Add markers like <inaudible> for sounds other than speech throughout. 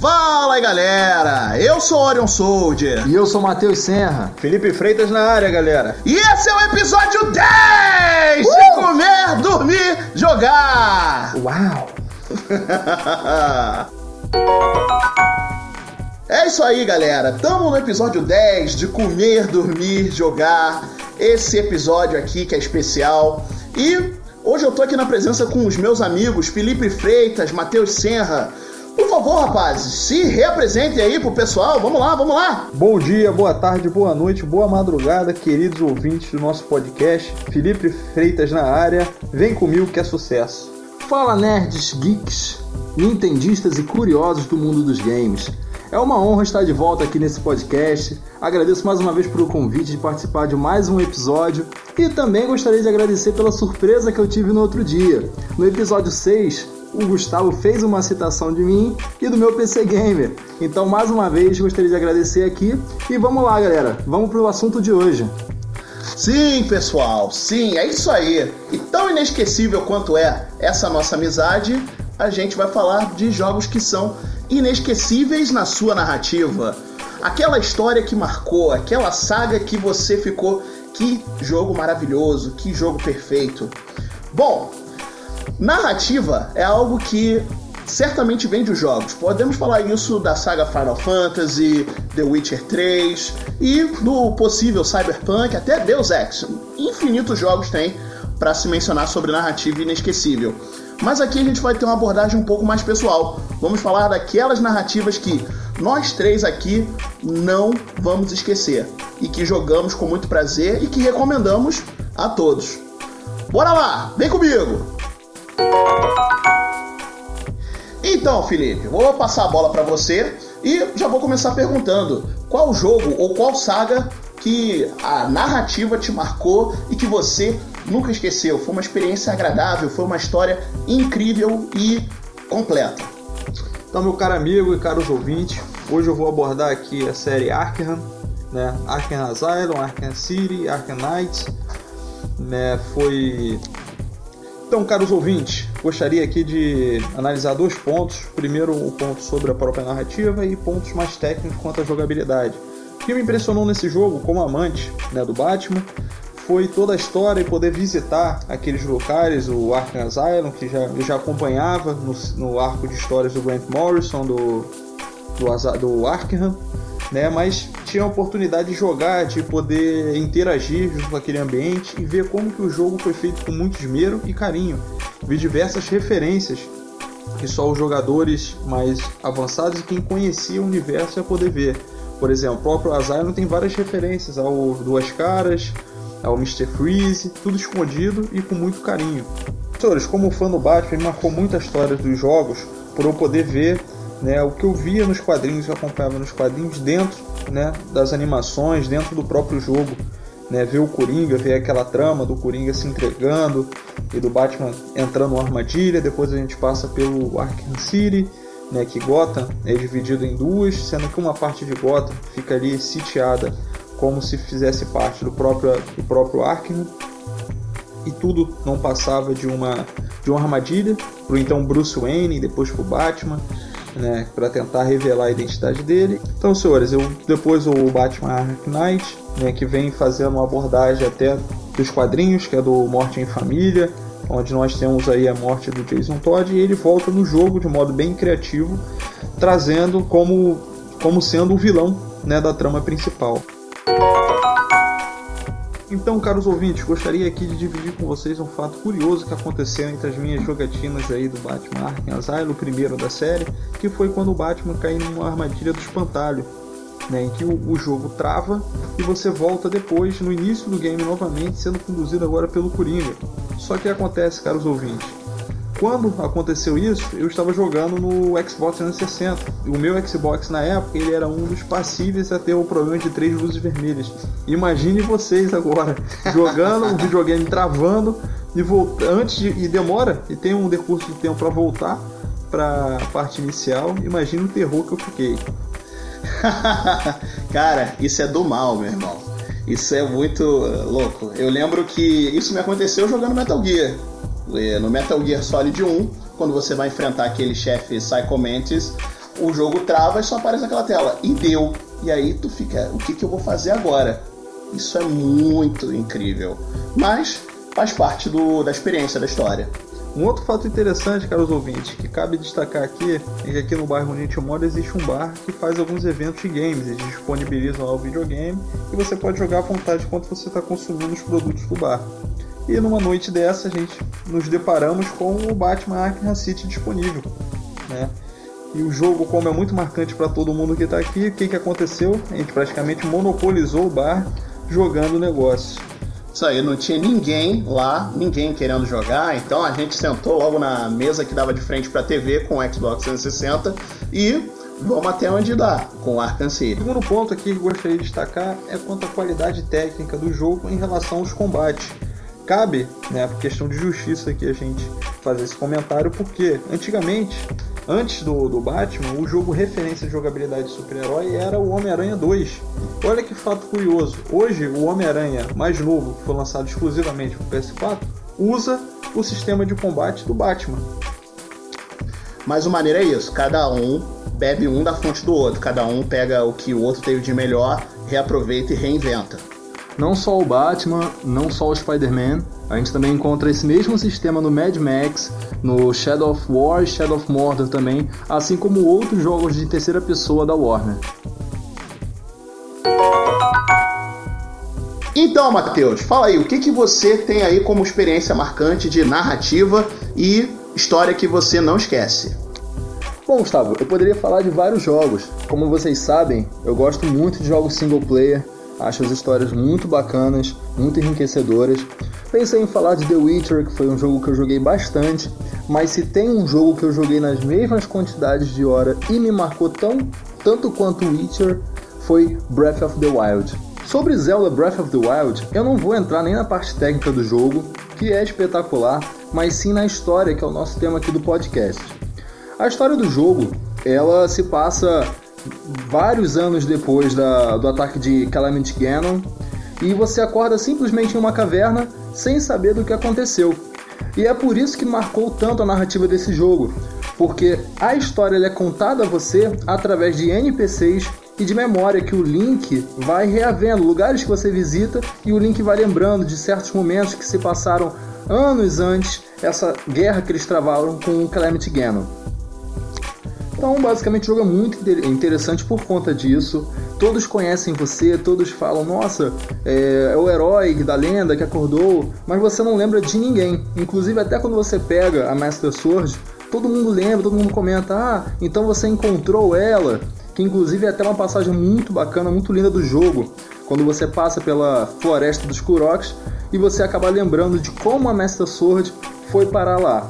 Fala aí galera, eu sou Orion Soldier. E eu sou Matheus Serra. Felipe Freitas na área, galera. E esse é o episódio 10 uh! de Comer, Dormir, Jogar. Uau! <laughs> é isso aí, galera. Tamo no episódio 10 de Comer, Dormir, Jogar. Esse episódio aqui que é especial. E hoje eu tô aqui na presença com os meus amigos Felipe Freitas, Matheus Serra. Por favor, rapazes, se reapresentem aí pro pessoal. Vamos lá, vamos lá. Bom dia, boa tarde, boa noite, boa madrugada, queridos ouvintes do nosso podcast. Felipe Freitas na área. Vem comigo que é sucesso. Fala nerds, geeks, nintendistas e curiosos do mundo dos games. É uma honra estar de volta aqui nesse podcast. Agradeço mais uma vez pelo convite de participar de mais um episódio e também gostaria de agradecer pela surpresa que eu tive no outro dia. No episódio 6, o Gustavo fez uma citação de mim e do meu PC Gamer. Então, mais uma vez, gostaria de agradecer aqui. E vamos lá, galera. Vamos para o assunto de hoje. Sim, pessoal, sim, é isso aí. E tão inesquecível quanto é essa nossa amizade, a gente vai falar de jogos que são inesquecíveis na sua narrativa. Aquela história que marcou, aquela saga que você ficou. Que jogo maravilhoso, que jogo perfeito. Bom, Narrativa é algo que certamente vem dos jogos. Podemos falar isso da saga Final Fantasy, The Witcher 3 e do possível Cyberpunk, até Deus Ex. Infinitos jogos tem para se mencionar sobre narrativa inesquecível. Mas aqui a gente vai ter uma abordagem um pouco mais pessoal. Vamos falar daquelas narrativas que nós três aqui não vamos esquecer e que jogamos com muito prazer e que recomendamos a todos. Bora lá, vem comigo! Então, Felipe, vou passar a bola para você e já vou começar perguntando: qual jogo ou qual saga que a narrativa te marcou e que você nunca esqueceu? Foi uma experiência agradável, foi uma história incrível e completa. Então, meu caro amigo e caros ouvintes, hoje eu vou abordar aqui a série Arkham, né? Arkham Asylum, Arkham City, Arkham Knights, né? Foi então, caros ouvintes, gostaria aqui de analisar dois pontos. Primeiro, o ponto sobre a própria narrativa e pontos mais técnicos quanto à jogabilidade. O que me impressionou nesse jogo, como amante né, do Batman, foi toda a história e poder visitar aqueles locais, o Arkham Asylum, que já, eu já acompanhava no, no arco de histórias do Grant Morrison, do, do, do Arkham, né? Mas tinha a oportunidade de jogar, de poder interagir junto com aquele ambiente e ver como que o jogo foi feito com muito esmero e carinho. Vi diversas referências que só os jogadores mais avançados e quem conhecia o universo ia poder ver. Por exemplo, o próprio Asylum tem várias referências ao Duas Caras, ao Mr. Freeze, tudo escondido e com muito carinho. Como fã do Batman, marcou muito a história dos jogos por eu poder ver né, o que eu via nos quadrinhos, eu acompanhava nos quadrinhos dentro né, das animações, dentro do próprio jogo. Né, ver o Coringa, ver aquela trama do Coringa se entregando e do Batman entrando numa armadilha. Depois a gente passa pelo Arkham City, né, que Gotham é dividido em duas, sendo que uma parte de Gotham fica ali sitiada como se fizesse parte do próprio, do próprio Arkham e tudo não passava de uma de uma armadilha para então Bruce Wayne e depois para o Batman né, para tentar revelar a identidade dele. Então, senhores, eu depois o Batman Arkham Knight, né, que vem fazendo uma abordagem até dos quadrinhos, que é do Morte em Família, onde nós temos aí a morte do Jason Todd e ele volta no jogo de modo bem criativo, trazendo como como sendo o vilão, né, da trama principal. Então, caros ouvintes, gostaria aqui de dividir com vocês um fato curioso que aconteceu entre as minhas jogatinas aí do Batman Arkham Asylum, o primeiro da série, que foi quando o Batman caiu numa armadilha do espantalho, né, em que o, o, jogo trava e você volta depois, no início do game novamente, sendo conduzido agora pelo Coringa. Só que acontece, caros ouvintes, quando aconteceu isso, eu estava jogando no Xbox 360. O meu Xbox na época ele era um dos passíveis a ter o problema de três luzes vermelhas. Imagine vocês agora <laughs> jogando um videogame travando e volta antes de, e demora e tem um decurso de tempo para voltar para a parte inicial. Imagine o terror que eu fiquei. <laughs> Cara, isso é do mal, meu irmão. Isso é muito louco. Eu lembro que isso me aconteceu jogando Metal Gear. No Metal Gear Solid 1, quando você vai enfrentar aquele chefe Psycho Mantis, o jogo trava e só aparece aquela tela. E deu. E aí tu fica, o que, que eu vou fazer agora? Isso é muito incrível. Mas faz parte do, da experiência da história. Um outro fato interessante, caros ouvintes, que cabe destacar aqui, é que aqui no bairro onde a existe um bar que faz alguns eventos de games. Eles disponibilizam lá o videogame e você pode jogar à vontade enquanto você está consumindo os produtos do bar. E numa noite dessa a gente nos deparamos com o Batman Arkham City disponível. Né? E o jogo, como é muito marcante para todo mundo que está aqui, o que, que aconteceu? A gente praticamente monopolizou o bar jogando o negócio. Isso aí, não tinha ninguém lá, ninguém querendo jogar, então a gente sentou logo na mesa que dava de frente para a TV com o Xbox 360 e vamos até onde dá com o Arkham City. O segundo ponto aqui que gostaria de destacar é quanto à qualidade técnica do jogo em relação aos combates. Cabe, né, por questão de justiça aqui a gente fazer esse comentário, porque antigamente Antes do, do Batman, o jogo referência de jogabilidade de super-herói era o Homem-Aranha 2. Olha que fato curioso. Hoje, o Homem-Aranha mais novo, que foi lançado exclusivamente para o PS4, usa o sistema de combate do Batman. Mas o maneiro é isso: cada um bebe um da fonte do outro, cada um pega o que o outro teve de melhor, reaproveita e reinventa. Não só o Batman, não só o Spider-Man, a gente também encontra esse mesmo sistema no Mad Max, no Shadow of War e Shadow of Mordor também, assim como outros jogos de terceira pessoa da Warner. Então, Matheus, fala aí, o que, que você tem aí como experiência marcante de narrativa e história que você não esquece? Bom, Gustavo, eu poderia falar de vários jogos. Como vocês sabem, eu gosto muito de jogos single player, Acho as histórias muito bacanas, muito enriquecedoras. Pensei em falar de The Witcher, que foi um jogo que eu joguei bastante, mas se tem um jogo que eu joguei nas mesmas quantidades de hora e me marcou tão tanto quanto Witcher, foi Breath of the Wild. Sobre Zelda Breath of the Wild, eu não vou entrar nem na parte técnica do jogo, que é espetacular, mas sim na história, que é o nosso tema aqui do podcast. A história do jogo, ela se passa vários anos depois da, do ataque de Calamity Ganon e você acorda simplesmente em uma caverna sem saber do que aconteceu. E é por isso que marcou tanto a narrativa desse jogo, porque a história é contada a você através de NPCs e de memória que o Link vai reavendo, lugares que você visita e o Link vai lembrando de certos momentos que se passaram anos antes essa guerra que eles travaram com o Calamity Ganon. Então, basicamente, o jogo é muito interessante por conta disso. Todos conhecem você, todos falam, nossa, é, é, o herói da lenda que acordou, mas você não lembra de ninguém. Inclusive, até quando você pega a Master Sword, todo mundo lembra, todo mundo comenta, ah, então você encontrou ela. Que inclusive é até uma passagem muito bacana, muito linda do jogo. Quando você passa pela floresta dos Kuroks e você acaba lembrando de como a Master Sword foi parar lá.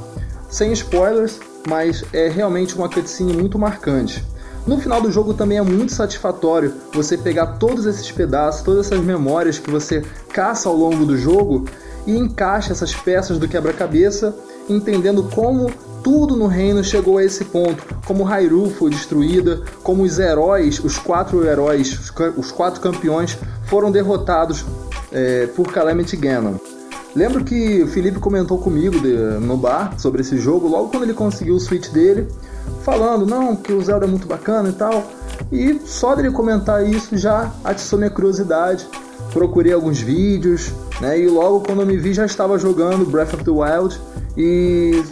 Sem spoilers, mas é realmente uma cutscene muito marcante. No final do jogo também é muito satisfatório você pegar todos esses pedaços, todas essas memórias que você caça ao longo do jogo e encaixa essas peças do quebra-cabeça, entendendo como tudo no reino chegou a esse ponto, como Hyrule foi destruída, como os heróis, os quatro heróis, os quatro campeões foram derrotados é, por Calamity Ganon. Lembro que o Felipe comentou comigo de, no bar sobre esse jogo, logo quando ele conseguiu o Switch dele, falando, não, que o Zelda é muito bacana e tal. E só dele comentar isso já atiçou minha curiosidade. Procurei alguns vídeos, né? E logo quando eu me vi já estava jogando Breath of the Wild e,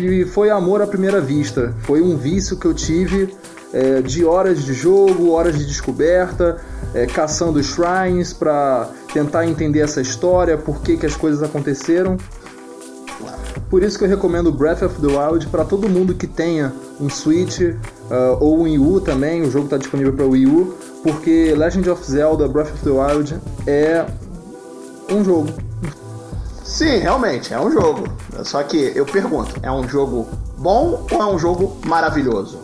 e foi amor à primeira vista. Foi um vício que eu tive é, de horas de jogo, horas de descoberta, é, caçando shrines para tentar entender essa história, por que, que as coisas aconteceram. Por isso que eu recomendo Breath of the Wild para todo mundo que tenha um Switch uh, ou um Wii U também. O jogo está disponível para Wii U, porque Legend of Zelda Breath of the Wild é um jogo. Sim, realmente, é um jogo. Só que eu pergunto, é um jogo bom ou é um jogo maravilhoso?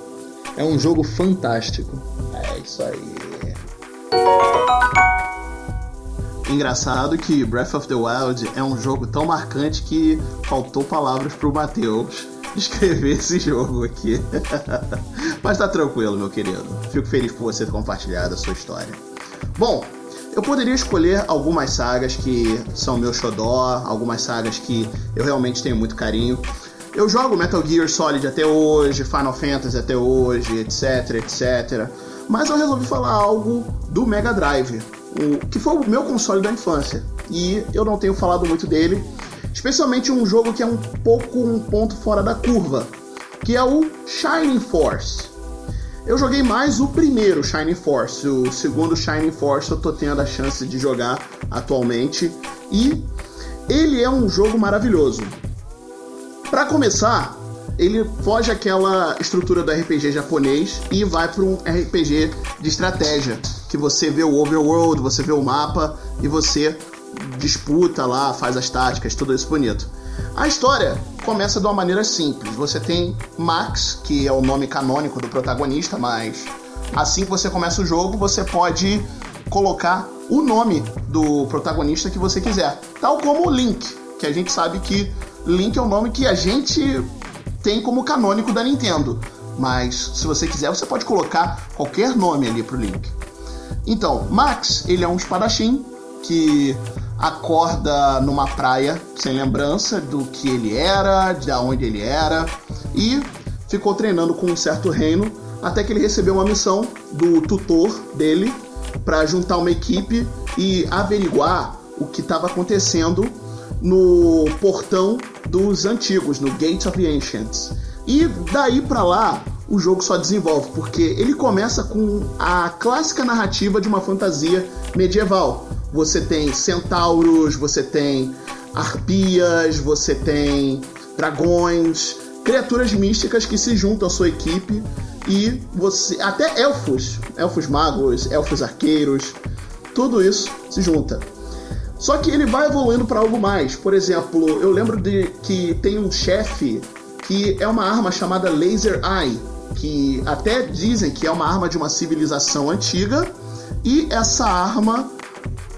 É um jogo fantástico. É isso aí. Engraçado que Breath of the Wild é um jogo tão marcante que faltou palavras pro Matheus descrever <laughs> esse jogo aqui. <laughs> Mas tá tranquilo, meu querido. Fico feliz por você ter compartilhado a sua história. Bom, eu poderia escolher algumas sagas que são meu xodó, algumas sagas que eu realmente tenho muito carinho. Eu jogo Metal Gear Solid até hoje, Final Fantasy até hoje, etc, etc. Mas eu resolvi falar algo do Mega Drive, o, que foi o meu console da infância. E eu não tenho falado muito dele, especialmente um jogo que é um pouco um ponto fora da curva, que é o Shining Force. Eu joguei mais o primeiro Shining Force, o segundo Shining Force eu tô tendo a chance de jogar atualmente e ele é um jogo maravilhoso. Para começar, ele foge aquela estrutura do RPG japonês e vai para um RPG de estratégia, que você vê o overworld, você vê o mapa e você disputa lá, faz as táticas, tudo isso bonito. A história começa de uma maneira simples. Você tem Max, que é o nome canônico do protagonista, mas assim que você começa o jogo, você pode colocar o nome do protagonista que você quiser, tal como Link, que a gente sabe que Link é um nome que a gente tem como canônico da Nintendo. Mas se você quiser, você pode colocar qualquer nome ali pro Link. Então, Max, ele é um espadachim que acorda numa praia sem lembrança do que ele era, de onde ele era, e ficou treinando com um certo reino até que ele recebeu uma missão do tutor dele para juntar uma equipe e averiguar o que estava acontecendo no portão dos antigos, no Gate of the Ancients. E daí para lá, o jogo só desenvolve, porque ele começa com a clássica narrativa de uma fantasia medieval. Você tem centauros, você tem arpias, você tem dragões, criaturas místicas que se juntam à sua equipe e você até elfos, elfos magos, elfos arqueiros, tudo isso se junta. Só que ele vai evoluindo para algo mais. Por exemplo, eu lembro de que tem um chefe que é uma arma chamada Laser Eye, que até dizem que é uma arma de uma civilização antiga, e essa arma,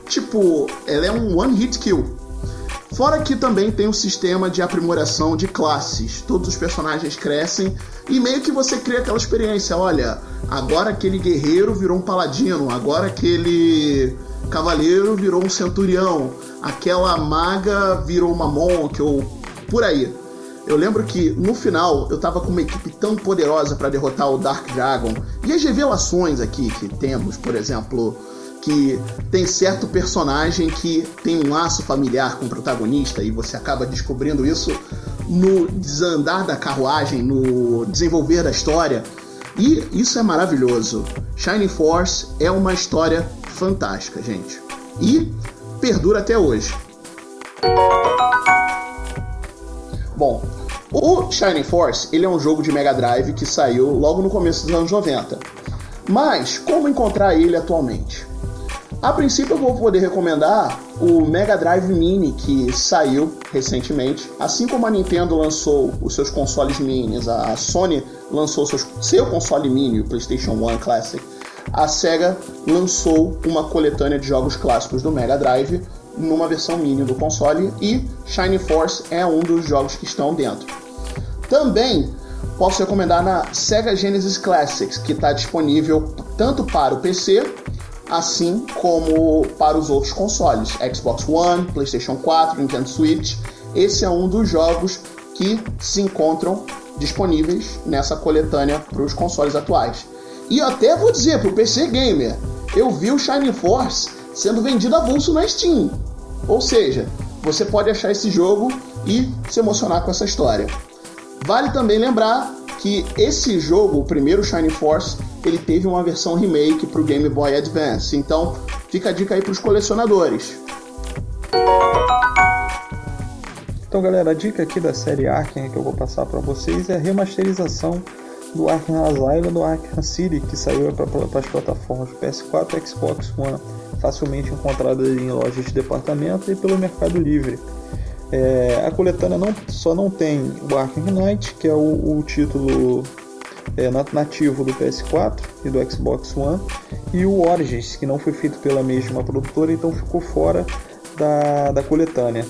tipo, ela é um one hit kill. Fora que também tem um sistema de aprimoração de classes. Todos os personagens crescem e meio que você cria aquela experiência. Olha, agora aquele guerreiro virou um paladino, agora aquele cavaleiro virou um centurião, aquela maga virou uma monk ou por aí. Eu lembro que no final eu tava com uma equipe tão poderosa para derrotar o Dark Dragon. E as revelações aqui que temos, por exemplo, que tem certo personagem que tem um laço familiar com o protagonista e você acaba descobrindo isso no desandar da carruagem, no desenvolver da história. E isso é maravilhoso. Shining Force é uma história fantástica, gente. E perdura até hoje. Bom, o Shining Force ele é um jogo de Mega Drive que saiu logo no começo dos anos 90. Mas como encontrar ele atualmente? A princípio eu vou poder recomendar o Mega Drive Mini que saiu recentemente, assim como a Nintendo lançou os seus consoles minis, a Sony lançou seus, seu console mini, o PlayStation 1 Classic, a Sega lançou uma coletânea de jogos clássicos do Mega Drive numa versão mini do console e Shining Force é um dos jogos que estão dentro. Também posso recomendar na Sega Genesis Classics, que está disponível tanto para o PC assim como para os outros consoles, Xbox One, PlayStation 4, Nintendo Switch. Esse é um dos jogos que se encontram disponíveis nessa coletânea para os consoles atuais. E até vou dizer para o PC Gamer, eu vi o Shining Force sendo vendido avulso na Steam. Ou seja, você pode achar esse jogo e se emocionar com essa história. Vale também lembrar que esse jogo, o primeiro Shining Force, ele teve uma versão remake para o Game Boy Advance. Então, fica a dica aí para os colecionadores. Então, galera, a dica aqui da série Arkham que eu vou passar para vocês é a remasterização do Arkham Asylum do Arkham City, que saiu para as plataformas PS4 e Xbox One, facilmente encontrada em lojas de departamento e pelo Mercado Livre. É, a coletânea não, só não tem o Arkham Knight, que é o, o título é, nativo do PS4 e do Xbox One, e o Origins, que não foi feito pela mesma produtora, então ficou fora da, da coletânea.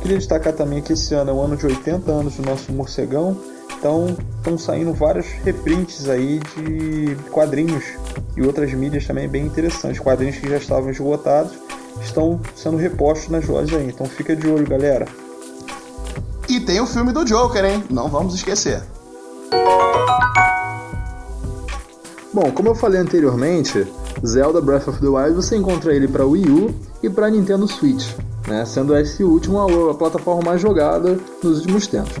Queria destacar também que esse ano é o ano de 80 anos do nosso morcegão, então estão saindo vários reprints aí de quadrinhos e outras mídias também bem interessantes. Quadrinhos que já estavam esgotados estão sendo repostos nas lojas aí. Então fica de olho, galera. E tem o filme do Joker, hein? Não vamos esquecer. Bom, como eu falei anteriormente, Zelda Breath of the Wild você encontra ele para Wii U e para Nintendo Switch, né? sendo esse último a, a plataforma mais jogada nos últimos tempos.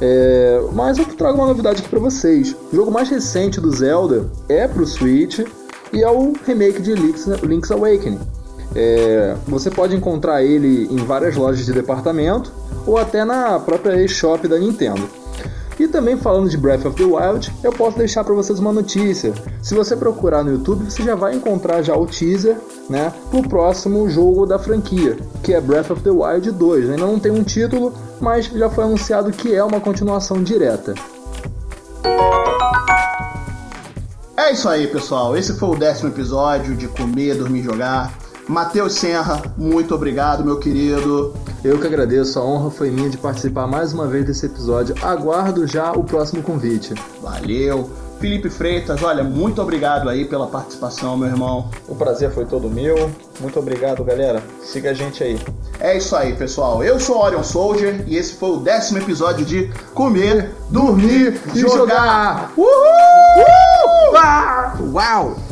É, mas eu trago uma novidade aqui para vocês. O jogo mais recente do Zelda é para o Switch e é o remake de Link's, Link's Awakening. É, você pode encontrar ele em várias lojas de departamento ou até na própria eShop da Nintendo. E também falando de Breath of the Wild, eu posso deixar para vocês uma notícia. Se você procurar no YouTube, você já vai encontrar já o teaser, né, pro próximo jogo da franquia, que é Breath of the Wild 2. Ainda não tem um título, mas já foi anunciado que é uma continuação direta. É isso aí, pessoal. Esse foi o décimo episódio de Comer, Dormir Jogar. Matheus Serra, muito obrigado, meu querido. Eu que agradeço, a honra foi minha de participar mais uma vez desse episódio. Aguardo já o próximo convite. Valeu. Felipe Freitas, olha, muito obrigado aí pela participação, meu irmão. O prazer foi todo meu. Muito obrigado, galera. Siga a gente aí. É isso aí, pessoal. Eu sou Orion Soldier e esse foi o décimo episódio de Comer, Dormir e Jogar. Uhul! Uhul! Uau!